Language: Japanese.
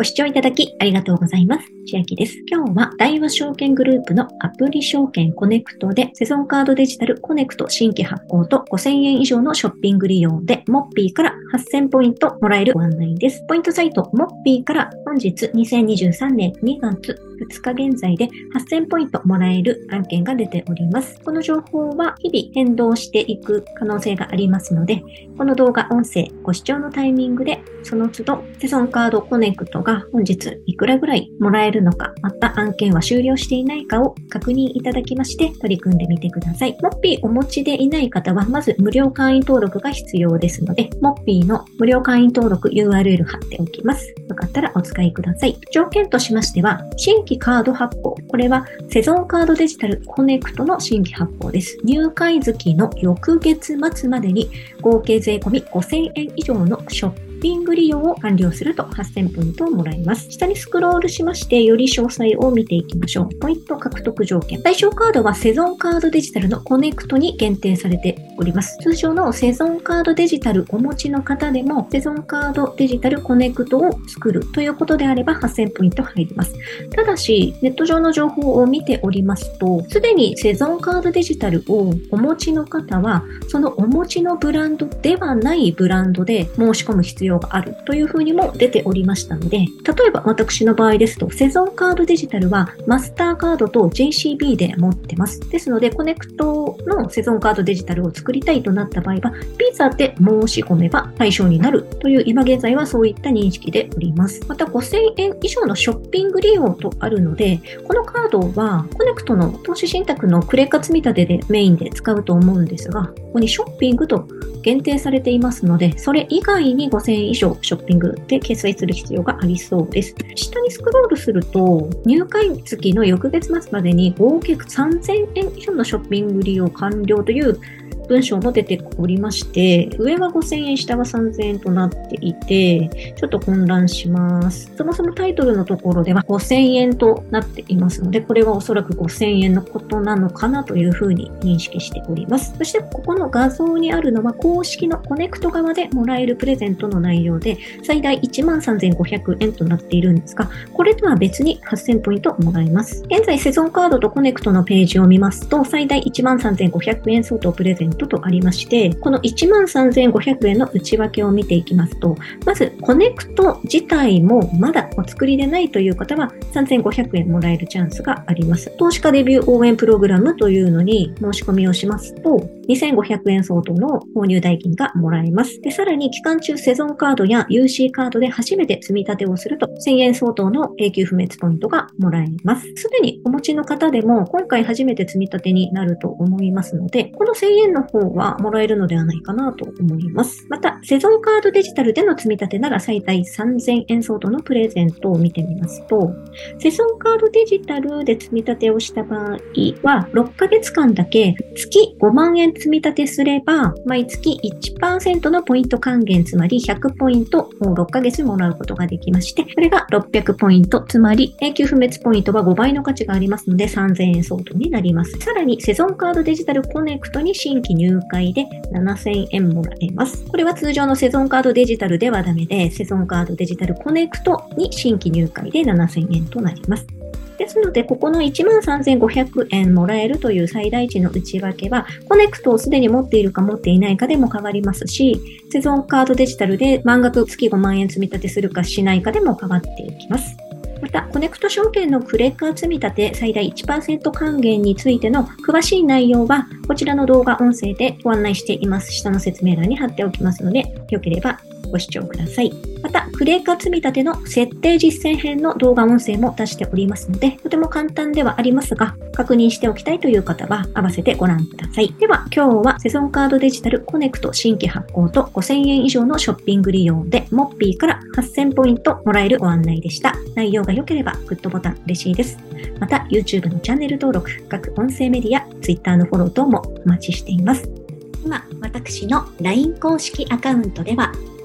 ご視聴いただきありがとうございます。千秋です。今日は大和証券グループのアプリ証券コネクトでセゾンカードデジタルコネクト新規発行と5000円以上のショッピング利用でモッピーから8000ポイントもらえるご案内です。ポイントサイトモッピーから本日2023年2月2日現在で8000ポイントもらえる案件が出ております。この情報は日々変動していく可能性がありますので、この動画音声ご視聴のタイミングでその都度セゾンカードコネクトが本日いくらぐらいもらえるのか、また案件は終了していないかを確認いただきまして取り組んでみてください。モッピーお持ちでいない方はまず無料会員登録が必要ですので、モッピーの無料会員登録 URL 貼っておきます。よかったらお使いください。条件としましては、新規カード発行。これはセゾンカードデジタルコネクトの新規発行です。入会月の翌月末までに合計税込5000円以上のショップピング利用を完了すると8000ポイントをもらえます。下にスクロールしまして、より詳細を見ていきましょう。ポイント獲得条件。対象カードはセゾンカードデジタルのコネクトに限定されております。通常のセゾンカードデジタルお持ちの方でも、セゾンカードデジタルコネクトを作るということであれば8000ポイント入ります。ただし、ネット上の情報を見ておりますと、すでにセゾンカードデジタルをお持ちの方は、そのお持ちのブランドではないブランドで申し込む必要があるというふうにも出ておりましたので、例えば私の場合ですと、セゾンカードデジタルはマスターカードと JCB で持ってます。ですので、コネクトのセゾンカードデジタルを作りたいとなった場合は、ピザで申し込めば対象になるという今現在はそういった認識でおります。また5000円以上のショッピング利用とあるので、このカードはコネクトの投資信託のクレカ積立でメインで使うと思うんですが、ここにショッピングと限定されていますので、それ以外に5000円以上ショッピングで決済する必要がありそうです。下にスクロールすると、入会月の翌月末までに合計3000円以上のショッピング利用完了という文章も出ておりまして、上は5000円、下は3000円となっていて、ちょっと混乱します。そもそもタイトルのところでは5000円となっていますので、これはおそらく5000円のことなのかなというふうに認識しております。そして、ここの画像にあるのは公式のコネクト側でもらえるプレゼントの内容で、最大13,500円となっているんですが、これとは別に8000ポイントもらえます。現在、セゾンカードとコネクトのページを見ますと、最大13,500円相当プレゼントとありまして、この13,500円の内訳を見ていきますと、まずコネクト自体もまだお作りでないという方は3,500円もらえるチャンスがあります。投資家デビュー応援プログラムというのに申し込みをしますと、2,500円相当の購入代金がもらえます。で、さらに期間中セゾンカードや UC カードで初めて積み立てをすると1000円相当の永久不滅ポイントがもらえます。すでにお持ちの方でも今回初めて積み立てになると思いますので、この1000円の方はもらえるのではないかなと思います。また、セゾンカードデジタルでの積み立てなら最大3000円相当のプレゼントを見てみますと、セゾンカードデジタルで積み立てをした場合は、6ヶ月間だけ月5万円積み立てすれば、毎月1%のポイント還元、つまり100ポイントを6ヶ月もらうことができまして、これが600ポイント、つまり永久不滅ポイントは5倍の価値がありますので3000円相当になります。さらに、セゾンカードデジタルコネクトに新規入会で7000円もらえます。これは通常のセゾンカードデジタルではダメで、セゾンカードデジタルコネクトに新規入会で7000円となります。ですので、ここの13,500円もらえるという最大値の内訳は、コネクトをすでに持っているか持っていないかでも変わりますし、セゾンカードデジタルで満額月5万円積み立てするかしないかでも変わっていきます。また、コネクト証券のクレカ積み立て最大1%還元についての詳しい内容は、こちらの動画音声でご案内しています。下の説明欄に貼っておきますので、よければご視聴ください。また、クレーカ積み立ての設定実践編の動画音声も出しておりますので、とても簡単ではありますが、確認しておきたいという方は、合わせてご覧ください。では、今日はセゾンカードデジタルコネクト新規発行と5000円以上のショッピング利用で、モッピーから8000ポイントもらえるご案内でした。内容が良ければ、グッドボタン嬉しいです。また、YouTube のチャンネル登録、各音声メディア、Twitter のフォロー等もお待ちしています。今、私の LINE 公式アカウントでは、